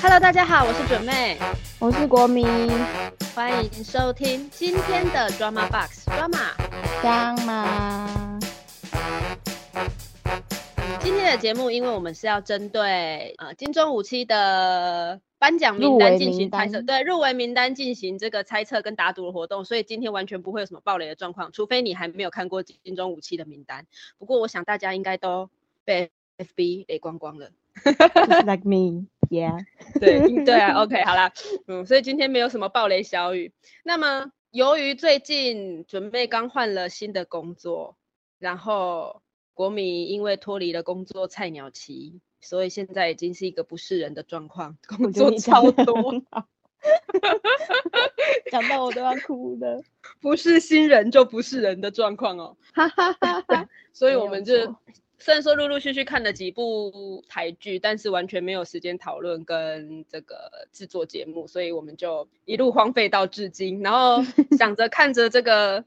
Hello，大家好，我是准妹，我是国民，欢迎收听今天的 Drama Box Drama。香吗？今天的节目，因为我们是要针对呃金钟五期的颁奖名单进行猜测，对入围名单进行这个猜测跟打赌的活动，所以今天完全不会有什么暴雷的状况，除非你还没有看过金钟五期的名单。不过我想大家应该都被 FB 雷光光了。Just like me, yeah。对 嗯对啊，OK，好啦，嗯，所以今天没有什么暴雷小雨。那么，由于最近准备刚换了新的工作，然后国米因为脱离了工作菜鸟期，所以现在已经是一个不是人的状况，工作超多，讲到我都要哭了。不是新人就不是人的状况哦。哈哈哈哈。所以我们就错虽然说陆陆续续看了几部台剧，但是完全没有时间讨论跟这个制作节目，所以我们就一路荒废到至今。然后 想着看着这个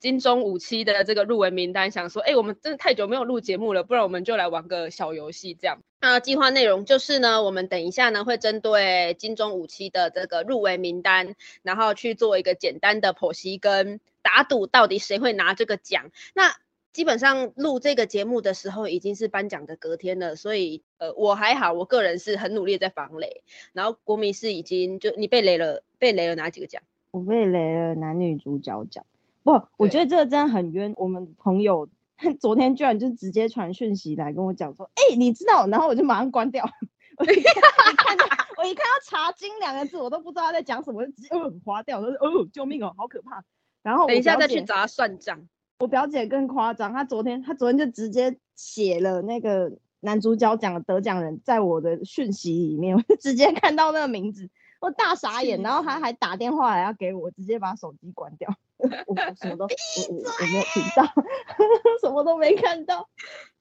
金钟五期的这个入围名单，想说，哎，我们真的太久没有录节目了，不然我们就来玩个小游戏这样。那计划内容就是呢，我们等一下呢会针对金钟五期的这个入围名单，然后去做一个简单的剖析跟打赌，到底谁会拿这个奖。那基本上录这个节目的时候已经是颁奖的隔天了，所以呃我还好，我个人是很努力在防雷。然后国民是已经就你被雷了，被雷了哪几个奖？我被雷了男女主角奖。不，我对觉得这个真的很冤。我们朋友 昨天居然就直接传讯息来跟我讲说，哎、你知道？然后我就马上关掉。我一看到我一看到“茶金”两个字，我都不知道他在讲什么，就直接呃划掉，我就说哦救命哦，好可怕。然后等一下再去找他算账。我表姐更夸张，她昨天她昨天就直接写了那个男主角奖得奖人在我的讯息里面，我就直接看到那个名字，我大傻眼，然后她还打电话来要给我，直接把手机关掉，我我什么都我我我没有听到，什么都没看到。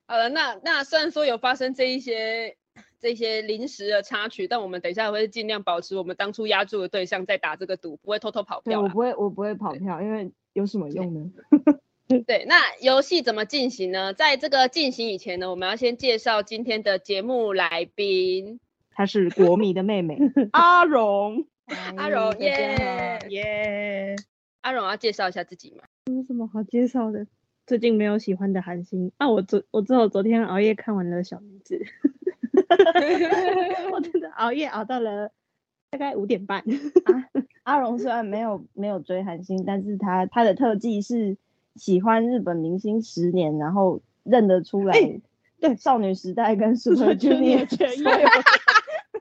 好了，那那虽然说有发生这一些这些临时的插曲，但我们等一下会尽量保持我们当初压住的对象在打这个赌，不会偷偷跑票我。不会我不会跑票，因为有什么用呢？对，那游戏怎么进行呢？在这个进行以前呢，我们要先介绍今天的节目来宾。她是国米的妹妹 阿荣，阿荣耶耶。阿荣要介绍一下自己吗？有什么好介绍的？最近没有喜欢的韩星啊，我昨我只有昨天熬夜看完了《小女子》，我真的熬夜熬到了大概五点半。阿荣虽然没有没有追韩星，但是他他的特技是喜欢日本明星十年，然后认得出来，对少女时代跟 Super Junior 全所有有。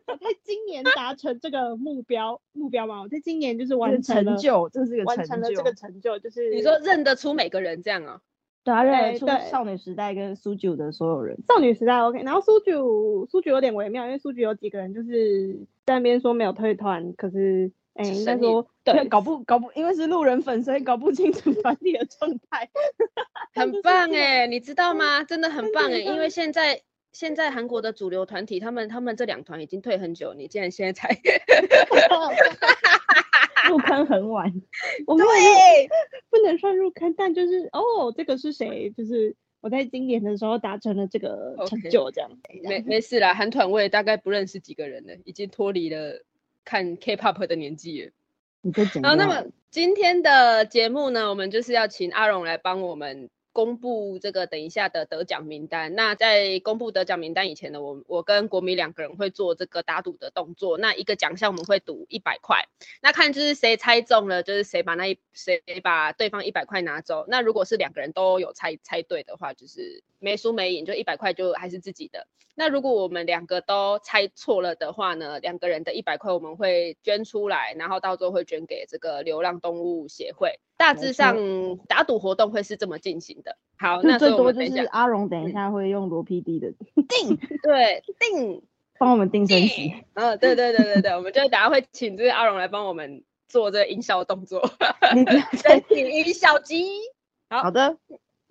我 在今年达成这个目标目标嘛，我在今年就是完成了成就，这是个。完成了这个成就，就是你说认得出每个人这样啊？对啊认得出对对少女时代跟苏九的所有人。少女时代 OK，然后苏九苏九有点微妙，因为苏九有几个人就是在那边说没有退团，可是哎、应该神说对，搞不搞不，因为是路人粉，所以搞不清楚 团体的状态。很棒哎，你知道吗？真的很棒哎，因为现在现在韩国的主流团体，他们他们这两团已经退很久，你竟然现在才入坑很晚，我没有对，不能算入坑，但就是哦，这个是谁？就是我在今年的时候达成了这个成就，这样。没没事啦，韩团我也大概不认识几个人了，已经脱离了看 K-pop 的年纪好，那么今天的节目呢，我们就是要请阿荣来帮我们公布这个等一下的得奖名单。那在公布得奖名单以前呢，我我跟国米两个人会做这个打赌的动作。那一个奖项我们会赌一百块，那看就是谁猜中了，就是谁把那一谁把对方一百块拿走。那如果是两个人都有猜猜对的话，就是没输没赢，就一百块就还是自己的。那如果我们两个都猜错了的话呢，两个人的一百块我们会捐出来，然后到时候会捐给这个流浪动物协会。大致上打赌活动会是这么进行的。好，那最多就是阿荣，等一嗯下会用罗 PD 的定对定，帮我们定升级。嗯，对对对对对，我们就等下会请这个阿荣来帮我们做这个音效动作，你不要 身体音效机。好的，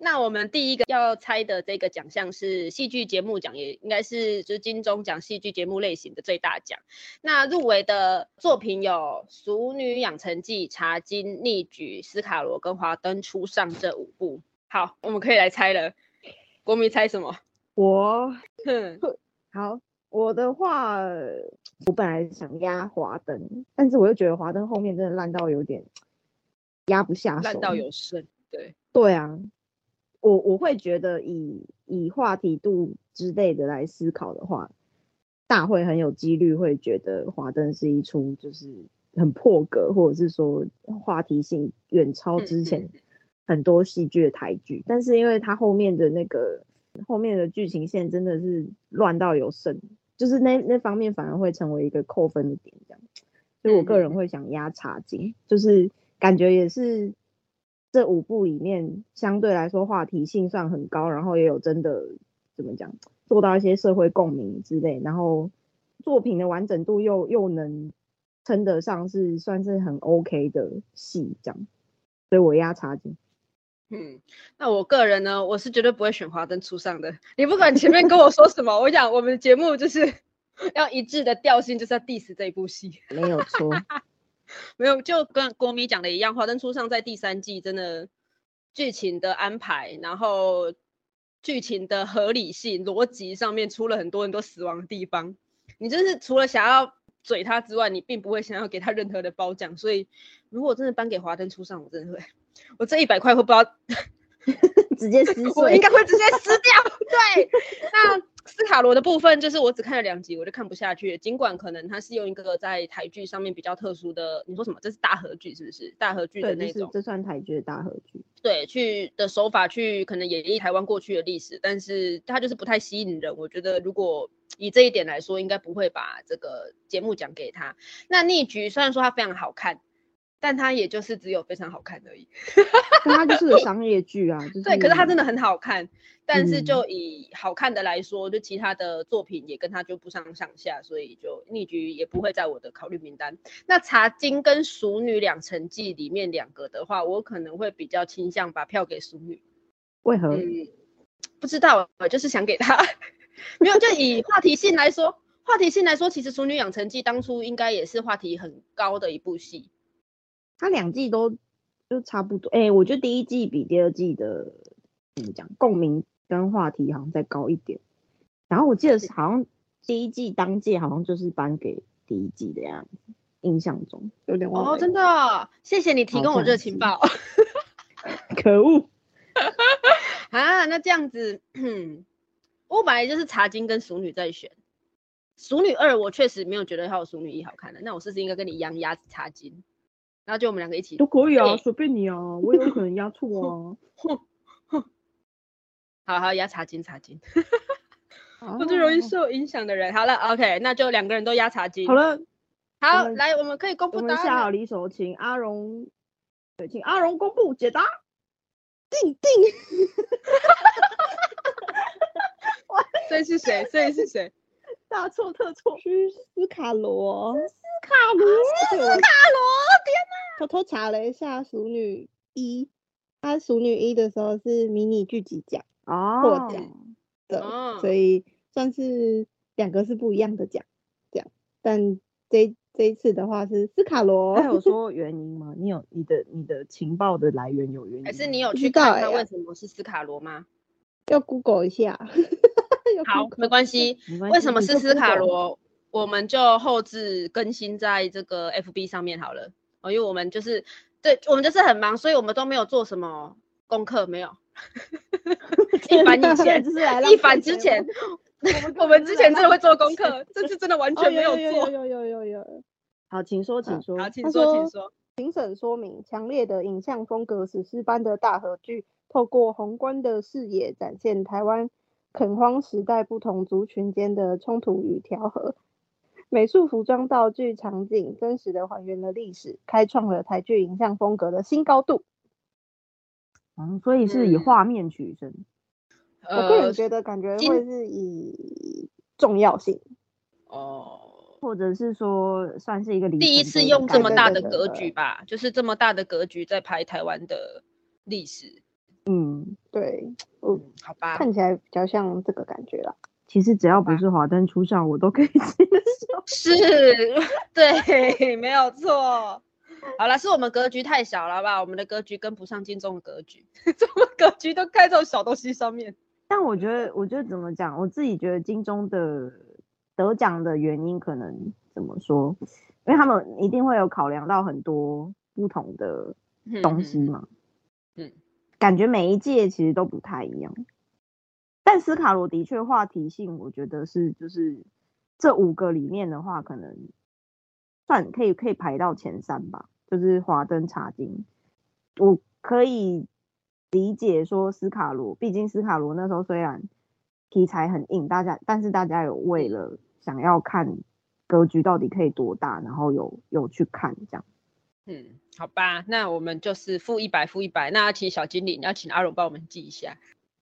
那我们第一个要猜的这个奖项是戏剧节目奖，也应该是就是金钟奖戏剧节目类型的最大奖。那入围的作品有《熟女养成记》《茶金》《逆举》《斯卡罗》跟《华灯初上》这五部。好，我们可以来猜了。国民猜什么？我 哼，好，我的话，我本来想压华灯，但是我又觉得华灯后面真的烂到有点压不下手，烂到有剩。对对啊，我我会觉得以以话题度之类的来思考的话，大会很有几率会觉得华灯是一出就是很破格，或者是说话题性远超之前很多戏剧的台剧，但是因为它后面的那个后面的剧情线真的是乱到有剩。就是那那方面反而会成为一个扣分的点，这样，所以我个人会想压茶金，就是感觉也是这五部里面相对来说话题性算很高，然后也有真的怎么讲做到一些社会共鸣之类，然后作品的完整度又又能称得上是算是很 OK 的戏这样，所以我压差劲。嗯，那我个人呢，我是绝对不会选华灯初上的。你不管前面跟我说什么，我讲我们的节目就是 要一致的调性，就是要 diss 这一部戏。没有错，没有就跟国米讲的一样，华灯初上在第三季真的剧情的安排，然后剧情的合理性、逻辑上面出了很多很多死亡的地方。你就是除了想要嘴他之外，你并不会想要给他任何的褒奖。所以如果真的颁给华灯初上，我真的会。我这一百块会不知道 直接撕碎，我应该会直接撕掉。对，那斯卡罗的部分就是我只看了两集，我就看不下去。尽管可能他是用一个在台剧上面比较特殊的，你说什么？这是大合剧是不是？大合剧的那种，这算台剧的大合剧。对，去的手法去可能演绎台湾过去的历史，但是他就是不太吸引人。我觉得如果以这一点来说，应该不会把这个节目讲给他。那逆局虽然说它非常好看。但它也就是只有非常好看而已，它就是个 商业剧啊。对，可是它真的很好看。但是就以好看的来说，就其他的作品也跟它就不相上下，所以就逆局也不会在我的考虑名单。那茶金跟熟女两成记里面两个的话，我可能会比较倾向把票给熟女。为何？不知道，我就是想给他。没有，就以话题性来说，话题性来说，其实熟女养成记当初应该也是话题很高的一部戏。它两季都就差不多，哎，我觉得第一季比第二季的怎么讲，共鸣跟话题好像再高一点。然后我记得是好像第一季当届好像就是颁给第一季的样子，印象中有点忘哦，真的，谢谢你提供我这个情报。可恶啊！那这样子，我本来就是茶金跟熟女在选，熟女二我确实没有觉得还有熟女一好看的，那我是不是应该跟你一样压茶金？然后就我们两个一起都可以啊，随便你啊，我也有可能压 错啊。好好压茶金，茶金，我最容易受影响的人。好了，OK，那就两个人都压茶金。好了，好，来，我们可以公布答案。下好离手，请阿荣，对，请阿荣公布解答。定定。这是谁？这是谁？大错特错，是斯卡罗。斯卡罗，斯卡罗，天哪！偷偷查了一下《熟女一》，她《熟女一》的时候是迷你剧集奖获奖的，所以算是两个是不一样的奖，这样。但这这一次的话是斯卡罗，他有说 原因吗？你有你的你的情报的来源有原因？还是你有去看他为什么是斯卡罗吗？要 Google 一下。好，没关系。为什么是斯卡罗？我们就后置更新在这个 FB 上面好了哦，因为我们就是对我们就是很忙，所以我们都没有做什么功课，没有。一凡以前就是一凡之前，我们之前真的会做功课，这次真的完全没有做。有有有有。好，请说，请说。好，请说，请说。评审说明：强烈的影像风格，史诗般的大合剧，透过宏观的视野展现台湾垦荒时代不同族群间的冲突与调和。美术、服装、道具、场景，真实的还原了历史，开创了台剧影像风格的新高度。嗯，所以是以画面取胜。我个人觉得，感觉会是以重要性哦，或者是说算是一个第一次用这么大的格局吧，就是这么大的格局在拍台湾的历史。嗯，对，嗯，好吧，看起来比较像这个感觉啦。其实只要不是华灯初上，我都可以 接受。是，对，没有错。好了，是我们格局太小了吧？我们的格局跟不上金钟的格局，怎么格局都开这种小东西上面？但我觉得，我觉得怎么讲？我自己觉得金钟的得奖的原因可能怎么说？因为他们一定会有考量到很多不同的东西嘛。嗯，感觉每一届其实都不太一样。但斯卡罗的确话题性，我觉得是就是这五个里面的话，可能算可以可以排到前三吧。就是华灯茶金，我可以理解说斯卡罗，毕竟斯卡罗那时候虽然题材很硬，大家但是大家有为了想要看格局到底可以多大，然后有有去看这样。嗯，好吧，那我们就是负一百负一百，那要请小经理，要请阿荣帮我们记一下。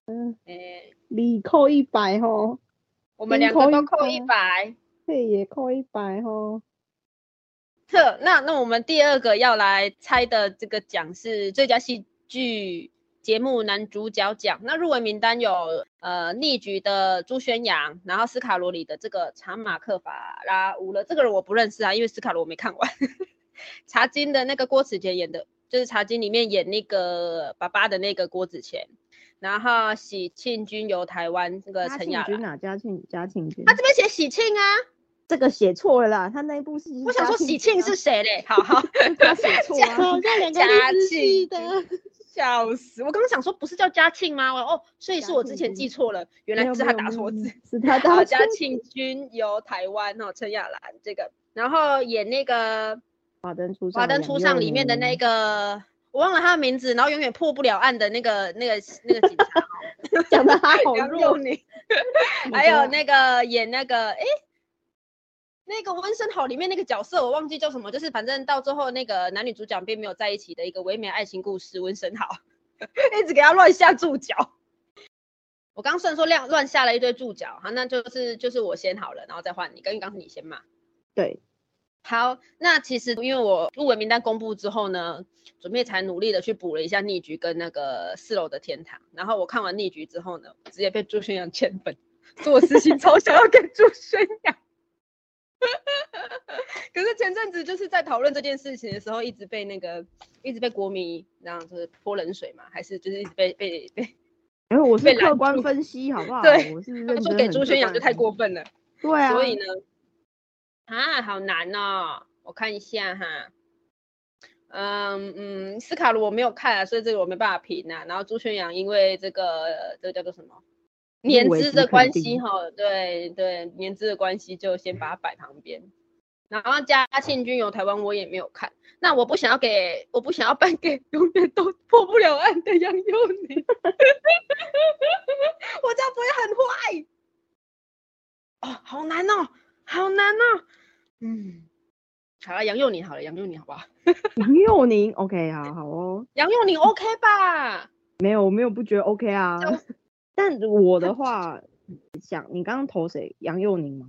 嗯，诶，你扣一百吼，我们两个都扣一百。对，也扣一百吼。特，那那我们第二个要来猜的这个奖是最佳戏剧节目男主角奖。那入围名单有呃逆局的朱宣阳，然后斯卡罗里的这个查马克法拉乌了，这个人我不认识啊，因为斯卡罗我没看完。茶金的那个郭子乾演的，就是茶金里面演那个爸爸的那个郭子乾。然后喜庆君由台湾这个陈雅君哪？嘉庆嘉庆君，他这边写喜庆啊。这个写错了啦，他那一部是。我想说喜庆是谁嘞？好好，他写 错了，好像两个嘉庆的，笑死！我刚刚想说不是叫嘉庆吗？哦，所以是我之前记错了，原来是他打错字，是他 打错。嘉庆君由台湾哦，陈雅兰这个，然后演那个《华灯初上》华灯初上里面的那个，我忘了他的名字，然后永远破不了案的那个那个那个警察，讲的他好弱你，还有那个演那个哎。那个温生好里面那个角色我忘记叫什么，就是反正到最后那个男女主角并没有在一起的一个唯美爱情故事。温生好 一直给他乱下注脚，我刚算说乱乱下了一堆注脚，好，那就是就是我先好了，然后再换你，跟刚是你先嘛。对，好，那其实因为我入围名单公布之后呢，准备才努力的去补了一下逆局跟那个四楼的天堂，然后我看完逆局之后呢，直接被朱宣阳欠粉，做私心超想要给朱宣阳。可是前阵子就是在讨论这件事情的时候，一直被那个一直被国民那样子泼冷水嘛，还是就是一直被被被，因为我是客观分析好不好？对，我是说给朱宣阳就太过分了。对啊，所以呢，啊，好难哦，我看一下哈，嗯嗯，斯卡罗我没有看啊，所以这个我没办法评啊。然后朱宣阳因为这个这个叫做什么？年资的关系哈，对对，年资的关系就先把它摆旁边。然后嘉庆君游台湾我也没有看，那我不想要给，我不想要颁给永远都破不了案的杨佑宁，我这样不会很坏？哦，好难哦，好难哦。嗯，好了，杨佑宁好了，杨佑宁好不好？杨佑宁，OK，啊好哦。杨佑宁 OK 吧？没有，我没有不觉得 OK 啊。但我的话，想你刚刚投谁？杨佑宁吗？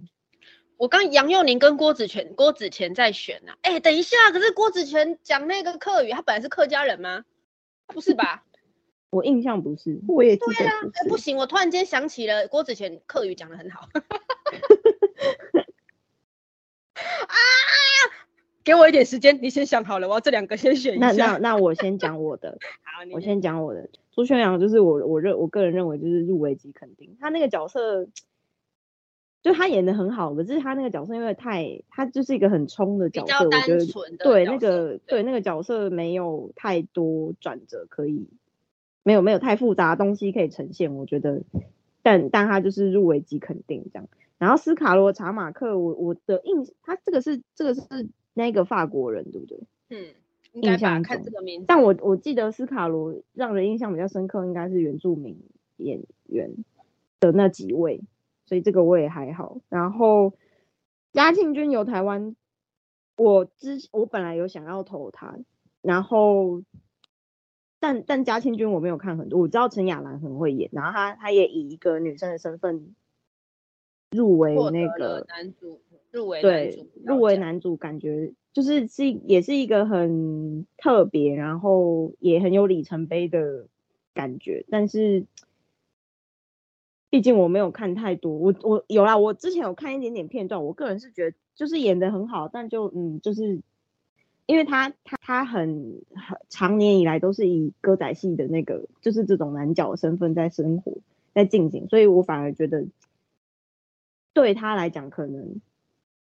我刚杨佑宁跟郭子乾，郭子乾在选呐。哎，等一下，可是郭子乾讲那个客语，他本来是客家人吗？不是吧？我印象不是，我也记得不行，我突然间想起了郭子乾客语讲的很好。啊！给我一点时间，你先想好了，我要这两个先选一下。那那那我先讲我的，好，我先讲我的。朱宣阳就是我我认我个人认为就是入围即肯定，他那个角色就他演的很好，可是他那个角色因为太他就是一个很冲的角色，我觉得对那个对那个角色没有太多转折可以，没有没有太复杂的东西可以呈现，我觉得，但但他就是入围即肯定这样。然后斯卡罗查马克，我我的印他这个是这个是那个法国人对不对？嗯。印象看这个名字，但我我记得斯卡罗让人印象比较深刻，应该是原住民演员的那几位，所以这个我也还好。然后嘉庆君游台湾，我之我本来有想要投他，然后但但嘉庆君我没有看很多，我知道陈雅兰很会演，然后她她也以一个女生的身份入围那个男主，入围对入围男主，感觉。就是是也是一个很特别，然后也很有里程碑的感觉。但是，毕竟我没有看太多，我我有啦，我之前有看一点点片段。我个人是觉得就是演的很好，但就嗯，就是因为他他他很很长年以来都是以歌仔戏的那个就是这种男角身份在生活在进行，所以我反而觉得对他来讲可能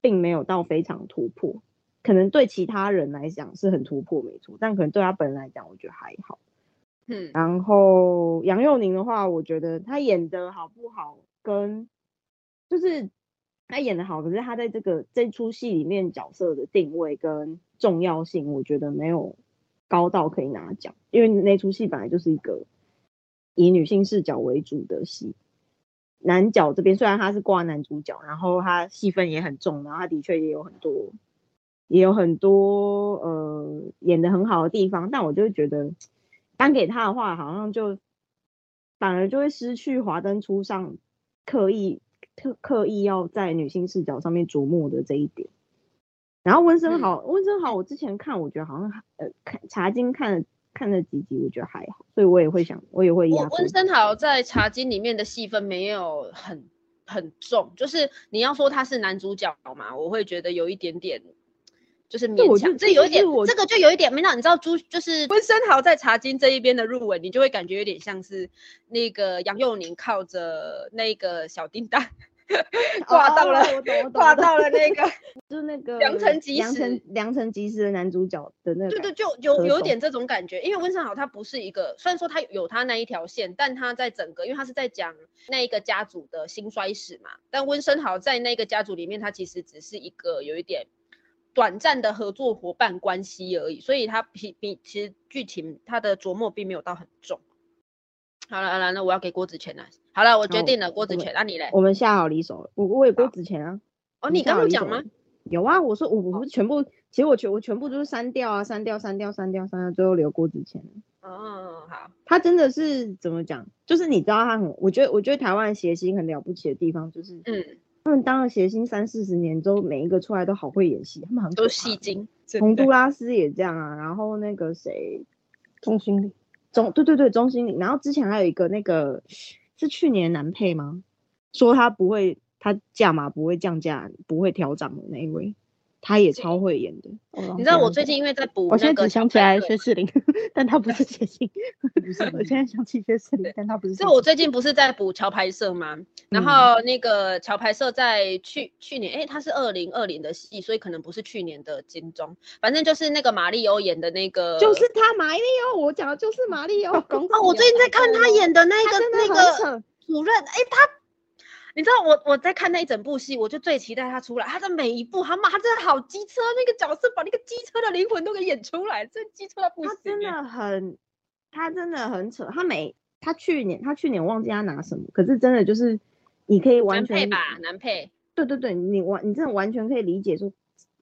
并没有到非常突破，可能对其他人来讲是很突破没错，但可能对他本人来讲，我觉得还好。嗯，然后杨佑宁的话，我觉得他演的好不好，跟就是他演的好，可是他在这个这出戏里面角色的定位跟重要性，我觉得没有高到可以拿奖，因为那出戏本来就是一个以女性视角为主的戏。男角这边虽然他是挂男主角，然后他戏份也很重，然后他的确也有很多也有很多呃演的很好的地方，但我就会觉得。颁给他的话，好像就反而就会失去华灯初上刻意特刻意要在女性视角上面琢磨的这一点。然后温森豪，温森豪，我之前看，我觉得好像呃看茶金看了看了几集，我觉得还好，所以我也会想，我也会压。温森豪在茶金里面的戏份没有很很重，就是你要说他是男主角嘛，我会觉得有一点点。就是勉强，这有一点，这个就有一点没到。你知道朱就是温森豪在茶金这一边的入围，你就会感觉有点像是那个杨佑宁靠着那个小叮当 挂到了，挂到了那个，就是那个良辰吉时，良辰吉时的男主角的那个。对对，就有有点这种感觉。因为温森豪他不是一个，虽然说他有他那一条线，但他在整个，因为他是在讲那一个家族的兴衰史嘛。但温森豪在那个家族里面，他其实只是一个有一点。短暂的合作伙伴关系而已，所以他比比其实剧情他的琢磨并没有到很重。好了好了，那我要给郭子乾了。好了，我决定了，郭子乾，那你嘞？我们下好离手了。我我也郭子乾啊。哦，你刚刚讲吗？有啊，我说我我不是全部，其实我全我全部都是删掉啊，删掉删掉删掉删掉，最后留郭子乾。哦，好。他真的是怎么讲？就是你知道他很，我觉得我觉得台湾谐星很了不起的地方就是，嗯。他们当了谐星三四十年之后，每一个出来都好会演戏，他们很都戏精。洪都拉斯也这样啊，然后那个谁，钟心凌，钟对对对，钟心凌。然后之前还有一个那个是去年男配吗？说他不会，他价码不会降价，不会调涨的那一位。他也超会演的，你知道我最近因为在补，我现在只想起来薛仕凌，但他不是谐星，不是。我现在想起薛仕凌，但他不是。就我最近不是在补桥牌社吗？然后那个桥牌社在去去年，哎，他是二零二零的戏，所以可能不是去年的金钟，反正就是那个马里欧演的那个，就是他马里欧，我讲的就是马里欧。哦，我最近在看他演的那个那个主任，哎，他。你知道我我在看那一整部戏，我就最期待他出来。他的每一部，他妈真的好机车，那个角色把那个机车的灵魂都给演出来，这机车他不他真的很，他真的很扯。他每他去年他去年忘记他拿什么，可是真的就是你可以完全难配吧，男配。对对对，你完你真的完全可以理解说，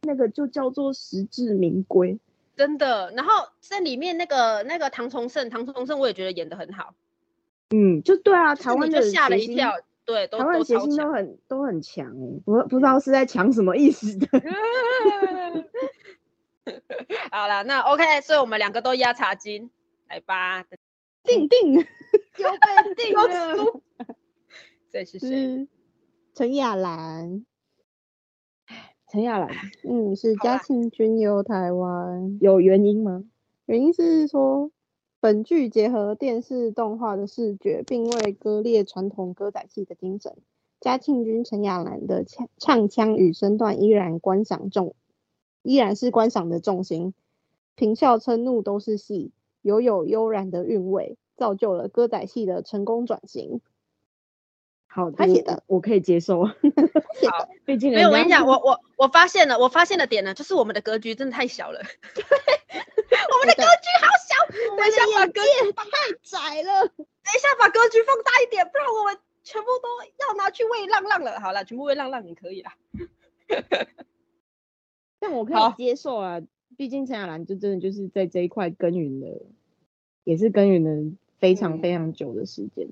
那个就叫做实至名归，真的。然后在里面那个那个唐崇盛，唐崇盛我也觉得演的很好。嗯，就对啊，台湾就吓了一跳。对，台湾谐星都很都很强哎，不不知道是在抢什么意思的。好了，那 OK，所以我们两个都压茶金，来吧，定定 有被定了。这是谁？陈雅兰。陈雅兰，嗯，是嘉庆君游台湾，有原因吗？原因是说。本剧结合电视动画的视觉，并未割裂传统歌仔戏的精神。嘉庆君陈雅兰的唱唱腔与身段依然观赏重，依然是观赏的重心。平笑嗔怒都是戏，犹有悠然的韵味，造就了歌仔戏的成功转型。好，他写的我可以接受。好，毕竟没有我跟你讲，我我我发现了，我发现的点呢，就是我们的格局真的太小了。我们的格局好小，等一下把格局太窄了。等一下把格局放大一点，不然我们全部都要拿去喂浪浪了。好了，全部喂浪浪也可以啦。但我可以接受啊，毕竟陈雅兰就真的就是在这一块耕耘了，也是耕耘了非常非常久的时间。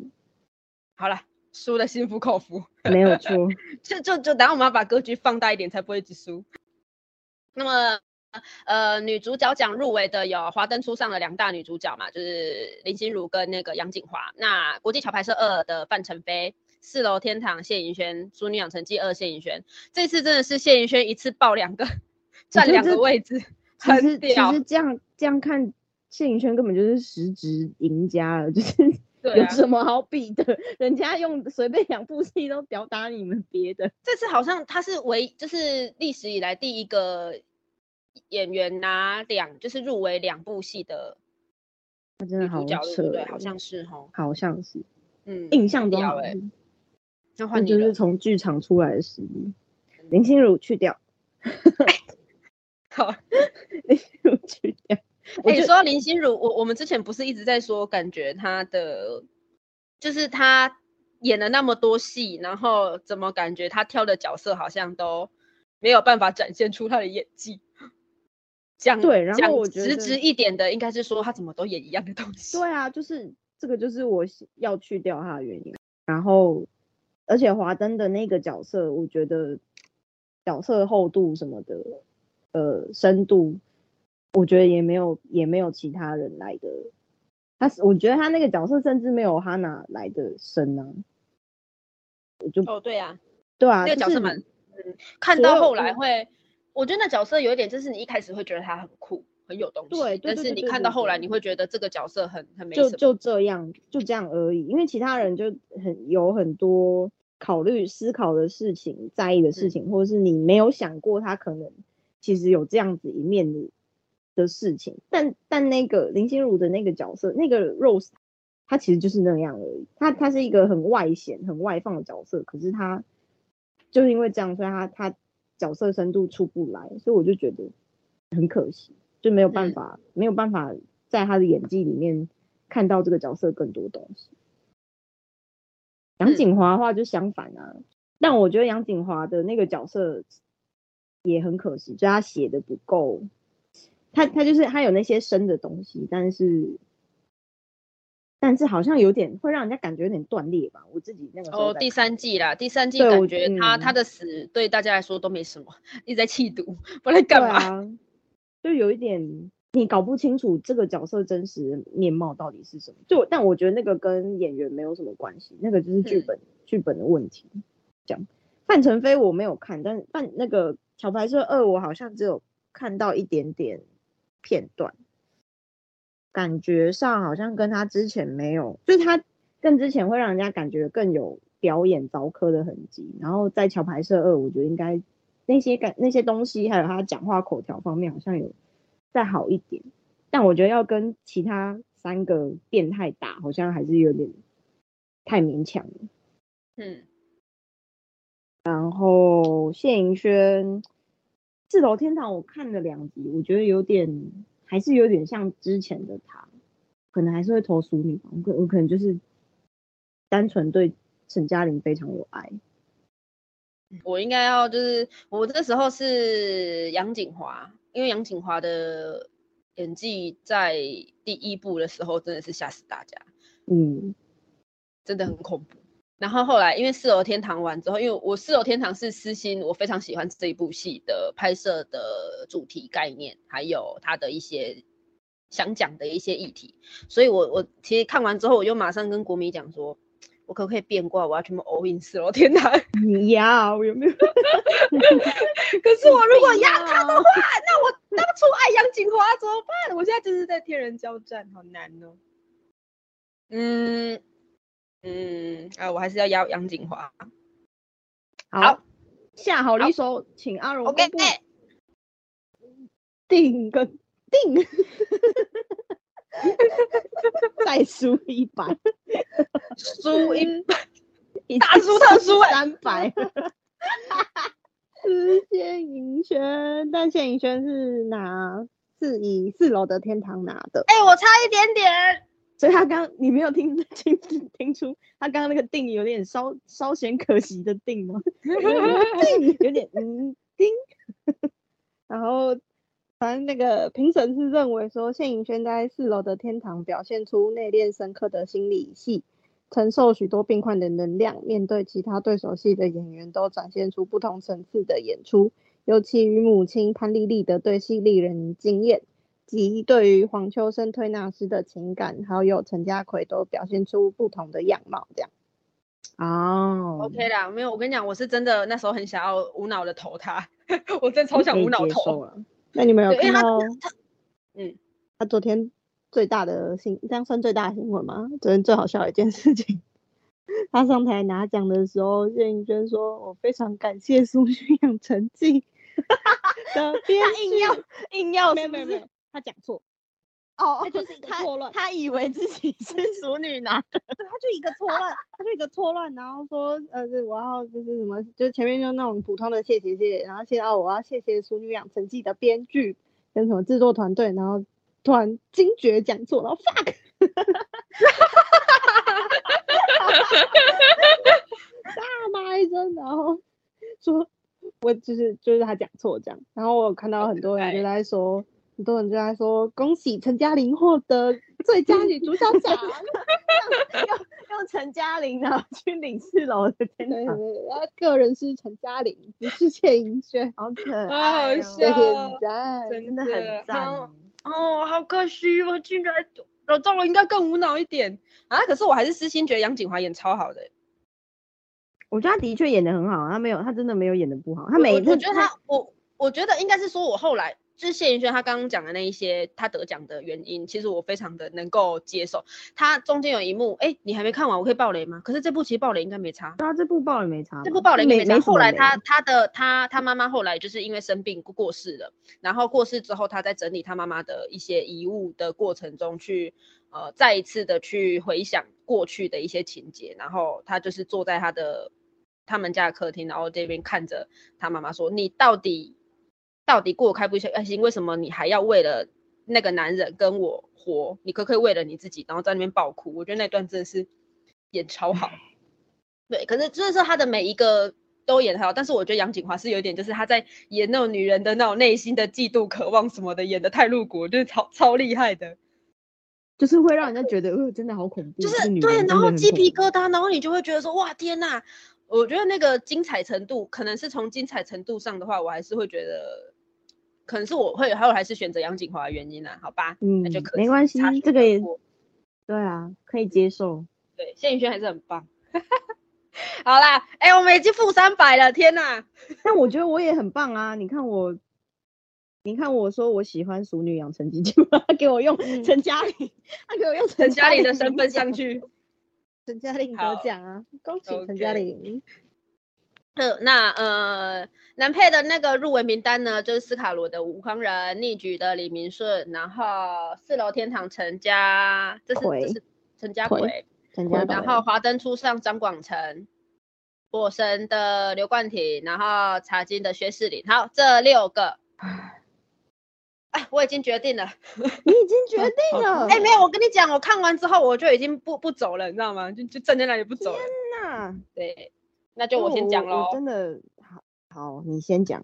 好了。输的心服口服，没有错。就就就，等下我们要把格局放大一点，才不会一直输。那么，呃，女主角奖入围的有《华灯初上》的两大女主角嘛，就是林心如跟那个杨锦华。那国际桥牌社二的范丞飞，四楼天堂谢盈萱，《淑女养成记二》谢盈萱。这次真的是谢盈萱一次爆两个，占两个位置，很屌。其实这样这样看，谢盈萱根本就是实质赢家了，就是。有对啊，什么好比的？人家用随便两部戏都吊打你们别的。这次好像他是唯就是历史以来第一个演员拿两就是入围两部戏的他真的好女主角，对扯不对？哦，好像是哦，好像是，嗯，印象中屌欸好像是那换就是。从剧场出来的实力。林心如去掉，好，林心如去掉。我哎、就说到林心如，我我们之前不是一直在说，感觉她的就是她演了那么多戏，然后怎么感觉她挑的角色好像都没有办法展现出她的演技。讲对然后我觉得直直一点的，应该是说他怎么都演一样的东西。对啊，就是这个，就是我要去掉他的原因。然后，而且华灯的那个角色，我觉得角色厚度什么的，呃，深度，我觉得也没有也没有其他人来的。他是我觉得他那个角色甚至没有哈娜来的深啊。我就哦，对啊，对啊，那个就是角色蛮，嗯，看到后来嗯会，我觉得那角色有一点，就是你一开始会觉得他很酷，很有东西，对对但是你看到后来，你会觉得这个角色很很没。就就这样，就这样而已。因为其他人就很有很多考虑、思考的事情、在意的事嗯情，或者是你没有想过他可能其实有这样子一面的的事情。但但那个林心如的那个角色，那个 Rose，她其实就是那样而已。她她是一个很外显、很外放的角色，可是她就是因为这样，所以她她角色深度出不来，所以我就觉得很可惜。就没有办嗯法，没有办法在他的演技里面看到这个角色更多东西。杨嗯锦华的话就相反啊，但我觉得杨景华的那个角色也很可惜，就他写的不够，他他就是他有那些深的东西，但是但是好像有点会让人家感觉有点断裂吧。我自己那个时候哦，第三季啦，第三季感觉他、他嗯的死对大家来说都没什么，一直在气毒，不然对干嘛？啊，就有一点你搞不清楚这个角色真实面貌到底是什么。就但我觉得那个跟演员没有什么关系，那个就是剧嗯本、剧本的问题。这样，范丞飞我没有看，但范那个桥牌社二我好像只有看到一点点片段，感觉上好像跟他之前没有，就是他更之前会让人家感觉更有表演凿刻的痕迹，然后在桥牌社二，我觉得应该那些感那些东西，还有他讲话口条方面好像有再好一点，但我觉得要跟其他三个变态打，好像还是有点太勉强了。嗯，然后谢盈萱《四楼天堂》我看了两集，我觉得有点还是有点像之前的他，可能还是会投熟女吧。我可我可能就是单纯对陈嘉玲非常有爱。我应该要就是我这时候是杨锦华，因为杨锦华的演技在第一部的时候真的是吓死大家，嗯，真的很恐怖。然后后来因为《四楼天堂》完之后，因为我《四楼天堂》是私心，我非常喜欢这一部戏的拍摄的主题概念，还有它的一些想讲的一些议题，所以我我其实看完之后，我就马上跟国米讲说，我可不可以变卦，我要全部 all in《四楼天堂》。你要有没有？可是我如果压他的话，那我当初爱杨锦华怎么办？我现在就是在天人交战，好难哦。嗯嗯，啊，我还是要邀杨景华。好，下好离手，请阿荣 OK，公布。定跟定，再输一百，输一百。大输特输哎。三百。是谢盈萱，但谢盈萱是拿是以四楼的天堂拿的。哎、我差一点点。所以他刚你没有听听听出他刚刚那个定有点稍稍显可惜的定吗？定 有点嗯定，然后反正那个评审是认为说谢颖轩在四楼的天堂表现出内敛深刻的心理戏，承受许多病患的能量，面对其他对手戏的演员都展现出不同层次的演出，尤其与母亲潘丽丽的对戏令人惊艳。及对于黄秋生推拿师的情感，还有陈家奎都表现出不同的样貌，这样。哦 OK 啦，没有，我跟你讲，我是真的那时候很想要无脑的投他，我真的超想无脑投。那你们有看到？嗯，他昨天最大的新，这样算最大的新闻吗？昨天最好笑的一件事情，他上台拿奖的时候，谢颖轩说：“我非常感谢苏旭养成记的 编他硬要剧。硬要是不是没有没有没有，他讲错，哦，他就是一个他错乱他以为自己 是淑女男，对，他就一个错乱，他就一个错乱，然后说，呃，是我要就是什么，就是前面就那种普通的谢谢谢谢，然后现在哦，我要谢谢《淑女养成记》的编剧跟什么制作团队，然后突然惊觉讲错，然后 fuck，大骂一声，然后说，我就是就是他讲错这样，然后我有看到很多人就在说。很多人就在说恭喜陈嘉玲获得最佳女主角奖 用用陈嘉玲然后去领四楼的天堂，对对对，他个人是陈嘉玲，不是谢盈萱。好可爱、哦，笑谢谢哦你赞，真的很赞。哦，好可惜，我竟然老赵我应该更无脑一点啊！可是我还是私心觉得杨景华演超好的欸、我觉得他的确演的很好，他没有，他真的没有演的不好，他每一次我我觉得他，我我觉得应该是说，我后来就是谢盈萱他刚刚讲的那一些他得奖的原因，其实我非常的能够接受。他中间有一幕，哎，你还没看完，我可以爆雷吗？可是这部其实爆雷应该没差。对啊，这部爆雷没差吧，这部爆雷没差。后来雷他他的他他妈妈后来就是因为生病过过世了，然后过世之后，他在整理他妈妈的一些遗物的过程中去，呃，再一次的去回想过去的一些情节，然后他就是坐在他的他们家的客厅，然后这边看着他妈妈说：“你到底到底过得开不开心？为什么你还要为了那个男人跟我活？你可不可以为了你自己，然后在那边爆哭？”我觉得那段真的是演超好。对，可是就是说他的每一个都演得很好，但是我觉得杨锦华是有点，就是他在演那种女人的那种内心的嫉妒、渴望什么的，演的太露骨，就是超 超厉害的。就是会让人家觉得，呃，真的好恐怖，就是对，然后鸡皮疙瘩，然后你就会觉得说，哇，天呐！我觉得那个精彩程度，可能是从精彩程度上的话，我还是会觉得，可能是我会还有还是选择杨锦华的原因啦，好吧？嗯那就嗯可惜没关系这个也过对啊，可以接受。对，谢颖轩还是很棒。好啦，哎、我们已经负三百了，天呐！但我觉得我也很棒啊！你看我，你看我说我喜欢《熟女养成记》，结果他给我用嗯陈嘉玲，他给我用陈嘉玲的身份上去。陈嘉玲好得奖啊，恭喜陈嘉玲。呃，那呃，男配的那个入围名单呢，就是斯卡罗的吴康仁、逆局的李明顺，然后四楼天堂陈家，这是奎这是陈家奎奎，陈嘉玲，然后华灯初上张广成，火神的刘冠廷，然后茶金的薛仕凌，好，这六个，哎，我已经决定了。你已经决定了，哎、没有，我跟你讲，我看完之后我就已经不不走了，你知道吗？就就站在那里不走了。那对，那就我先讲喽。真的好，好，你先讲。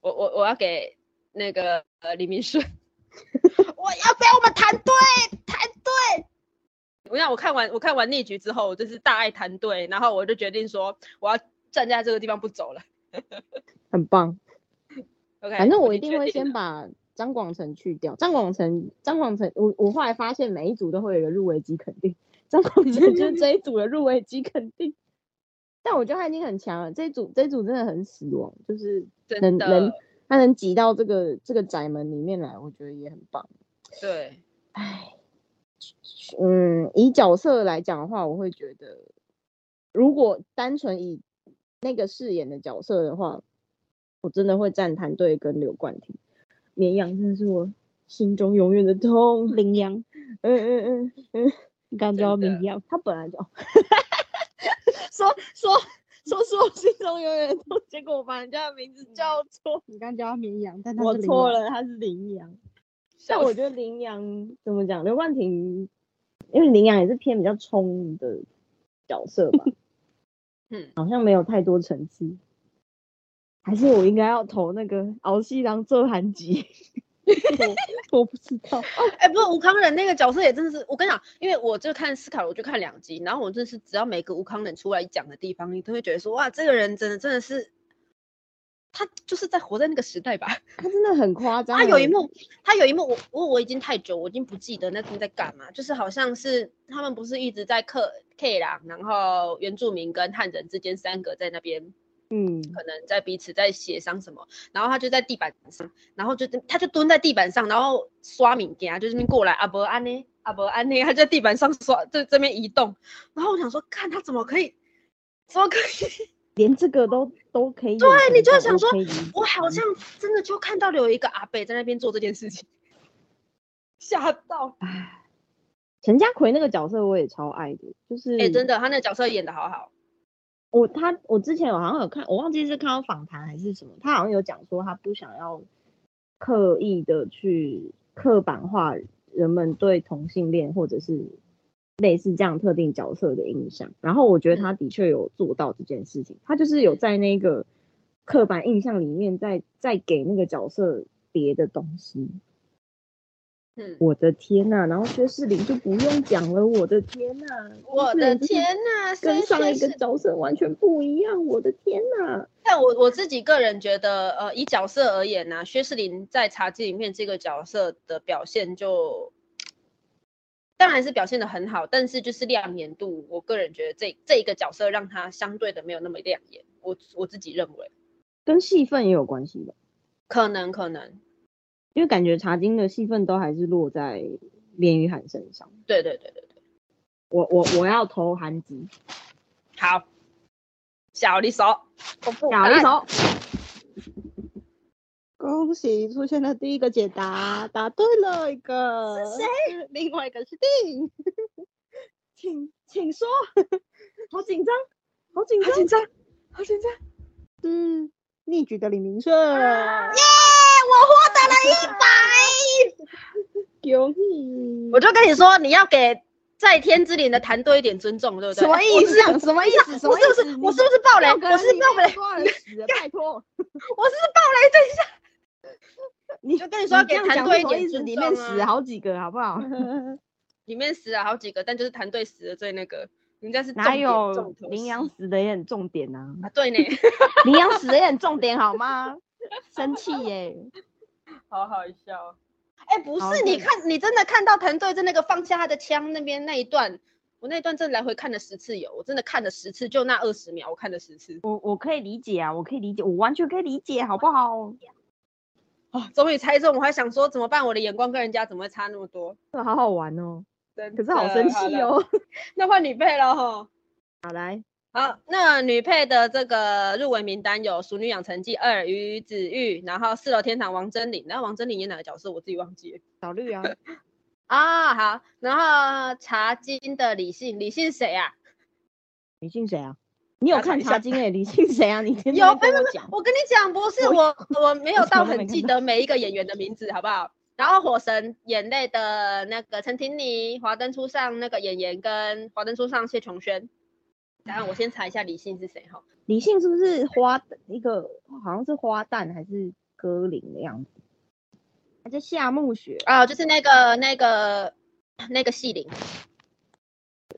我我我要给那个呃李明顺，我要被我们团队团队。我想我看完我看完逆局之后，我就是大爱团队，然后我就决定说我要站在这个地方不走了。很棒，OK，反正我一定会先把张广成去掉。张广成，张广成，我我后来发现每一组都会有一个入围机肯定，张广成就是这一组的入围机肯定。但我觉得他已经很强了，这一组这一组真的很死亡，就是真能能他能挤到这个这个宅门里面来，我觉得也很棒。对，唉，嗯，以角色来讲的话，我会觉得，如果单纯以那个饰演的角色的话，我真的会站团队跟刘冠廷。绵羊真的是我心中永远的痛。羚羊，嗯嗯嗯嗯，你刚叫真的羚羊，他本来就 说说说说我心中永远的痛，结果我把人家的名字叫错，你刚叫他绵羊，但他我是羚羊。错了，他是羚羊。但我觉得羚羊怎么讲？刘冠廷，因为羚羊也是偏比较冲的角色吧，嗯，好像没有太多层次。还是我应该要投那个敖西郎做韩吉？我 我不知道。哎、不是吴康仁那个角色也真的是，我跟你讲，因为我就看斯卡罗，我就看两集，然后我真的是只要每个吴康仁出来讲的地方，你都会觉得说，哇，这个人真的真的是，他就是在活在那个时代吧。他真的很夸张欸。他有一幕，他有一幕，我我我已经太久，我已经不记得那天在干嘛，就是好像是他们不是一直在克 K 啦，然后原住民跟汉人之间三个在那边嗯，可能在彼此在协商什么，然后他就在地板上，然后就他就蹲在地板上，然后刷敏感，就这边过来阿伯安呢，阿伯安呢，他就在地板上刷，在这边移动，然后我想说，看他怎么可以，怎么可以，连这个都都可以。对你就会想说我好像真的就看到了有一个阿伯在那边做这件事情，吓到，唉，陈家奎那个角色我也超爱的，就是哎、真的，他那个角色演的好好，我他我之前我好像有看，我忘记是看到访谈还是什么，他好像有讲说他不想要刻意的去刻板化人们对同性恋或者是类似这样特定角色的印象。然后我觉得他的确有做到这件事情，他就是有在那个刻板印象里面再再给那个角色别的东西。嗯，我的天呐！然后薛士林就不用讲了，我的天呐！我的天呐，跟谁上一个角色完全不一样，我的天呐！但我我自己个人觉得，呃，以角色而言呢、薛士林在茶几里面这个角色的表现就，当然是表现的很好，但是就是亮眼度，我个人觉得这这一个角色让他相对的没有那么亮眼，我我自己认为，跟戏份也有关系吧，可能可能，因为感觉茶金的戏份都还是落在连于涵身上。对对对对对，我我我要投韩吉，好，小丽手，公布小一答案手，恭喜出现了第一个解答，答对了一个。是谁？另外一个是定。请请说，好紧张，好紧张，好紧张，好紧张，是逆局的李明顺。我获得了一百。恭喜！我就跟你说，你要给在天之灵的团队一点尊重，对不对？什么意思？什么意思？什么意思？我是不是我是不是爆雷？我是爆雷？拜托，我是不是爆雷？等一下，你就跟你说要给团队一点什么意思？里面重啊死好几个，好不好？里面死了好几个，但就是团队死的最那个，人家是哪有羚羊死的也很重点啊？啊？对呢，羚羊死的也很重点好吗？生气耶！好好笑。哎，不是，你看，你真的看到团队在那个放下他的枪那边那一段，我那一段真的来回看了十次有，我真的看了十次，就那二十秒，我看了十次。我我可以理解啊，我可以理解，我完全可以理解，好不好？哦，终于猜中，我还想说怎么办？我的眼光跟人家怎么会差那么多？这 个好好玩哦，真可是好生气。哦。那换你背了哈。好来，好，那女配的这个入围名单有《熟女养成记二》于子玉，然后《四楼天堂》王真玲，然后王真玲演哪个角色我自己忘记了小绿啊，啊。好，然后茶金的李信，李信谁啊？李信谁啊？你有看茶经诶？李信谁啊？你天有天跟我讲，我跟你讲，不是我，我没有到很记得每一个演员的名字，好不好？然后火神眼泪的那个陈婷妮，华灯初上那个演员跟华灯初上谢琼轩。然后我先查一下李信是谁哈。李信是不是花一个好像是花旦还是歌林的样子？还是夏目雪？啊，就是那个那个那个戏灵。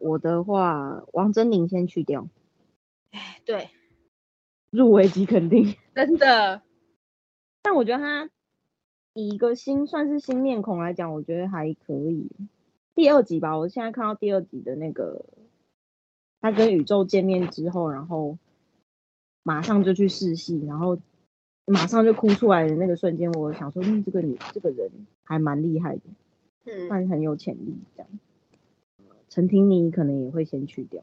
我的话，王真玲先去掉，哎对，入围即肯定。真的。但我觉得他以一个新算是新面孔来讲，我觉得还可以。第二集吧，我现在看到第二集的那个他跟宇宙见面之后，然后马上就去试戏，然后马上就哭出来的那个瞬间，我想说，嗯，这个女这个人还蛮厉害的，嗯，但很有潜力这样。陈婷妮可能也会先去掉，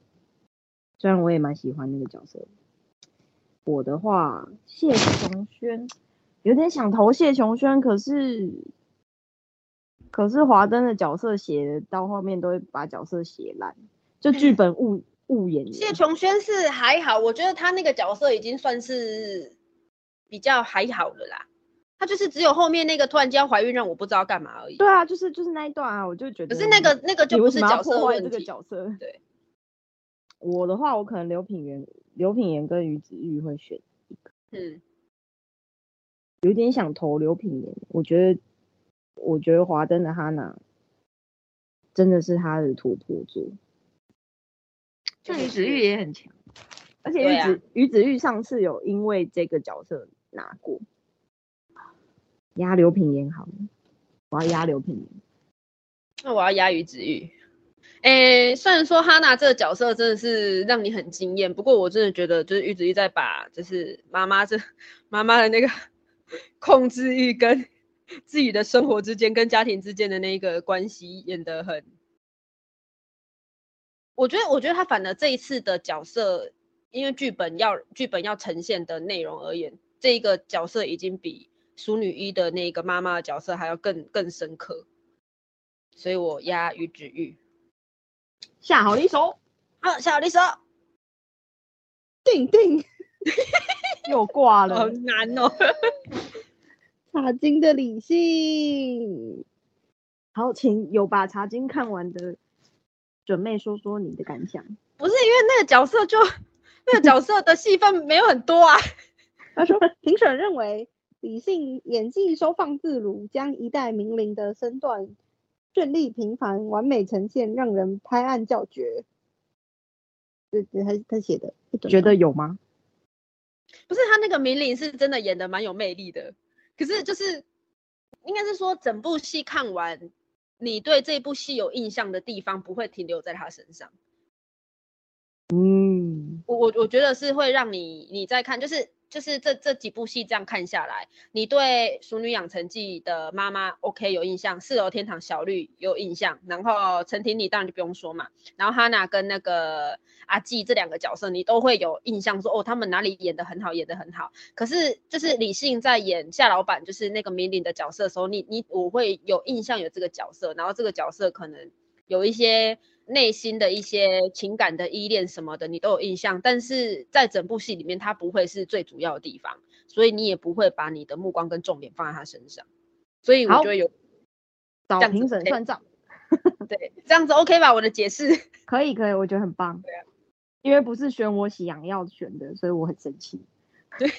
虽然我也蛮喜欢那个角色。我的话，谢琼轩有点想投谢琼轩，可是可是华灯的角色写到后面都会把角色写烂，就剧本误误演员。谢琼轩是还好，我觉得他那个角色已经算是比较还好了啦。他就是只有后面那个突然间要怀孕，让我不知道干嘛而已。对啊，就是就是那一段啊，我就觉得可是那个那个就不是角色问题。坏这个角色。对，我的话，我可能刘品言、刘品言跟于子玉会选一个，嗯，有点想投刘品言。我觉得，我觉得华灯的哈娜真的是他的妥妥作。像于子玉也很强，而且于子于子玉上次有因为这个角色拿过，压刘品言好了，我要压刘品言。那我要压于子玉。诶，虽然说哈娜这个角色真的是让你很惊艳，不过我真的觉得就是玉子玉在把就是妈妈这妈妈的那个 控制欲跟 自己的生活之间跟家庭之间的那个关系演得很，我觉得我觉得他反而这一次的角色，因为剧本要剧本要呈现的内容而言，这一个角色已经比淑女一的那个妈妈的角色还要更更深刻，所以我压于子玉。下好离手，好，下好离手，定定 又挂好了。难哦。茶经的理性。好，请有把茶经看完的准妹说说你的感想。不是因为那个角色就那个角色的戏份没有很多啊。他说，评审认为李信演技收放自如，将一代名伶的身段绚丽平凡完美呈现，让人拍案叫绝。对对，他他写的，觉得有吗？不是他那个明伶是真的演的蛮有魅力的，可是就是应该是说整部戏看完，你对这部戏有印象的地方不会停留在他身上。嗯，我我我觉得是会让你你在看，就是就是这这几部戏这样看下来，你对《熟女养成记》的妈妈 OK 有印象，《四楼天堂小绿》有印象，然后陈婷你当然就不用说嘛，然后哈娜跟那个阿纪这两个角色你都会有印象说，哦他们哪里演的很好，演的很好。可是就是李信在演夏老板就是那个明玲的角色的时候，你你我会有印象有这个角色，然后这个角色可能有一些。内心的一些情感的依恋什么的，你都有印象，但是在整部戏里面，它不会是最主要的地方，所以你也不会把你的目光跟重点放在他身上，所以我好就有找评审算账，对这样子 OK 吧？我的解释，可以可以，我觉得很棒。对啊因为不是选我喜羊要选的，所以我很生气。对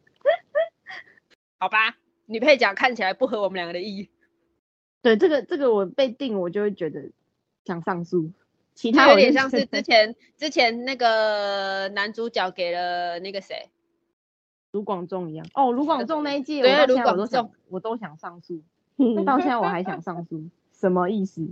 好吧？女配角看起来不合我们两个的意，对这个这个我被定，我就会觉得想上诉。其他有点像是之前之前那个男主角给了那个谁，卢广仲一样。哦，卢广仲那一季，对卢广仲，我都想上诉，嗯到现在我还想上诉，什么意思？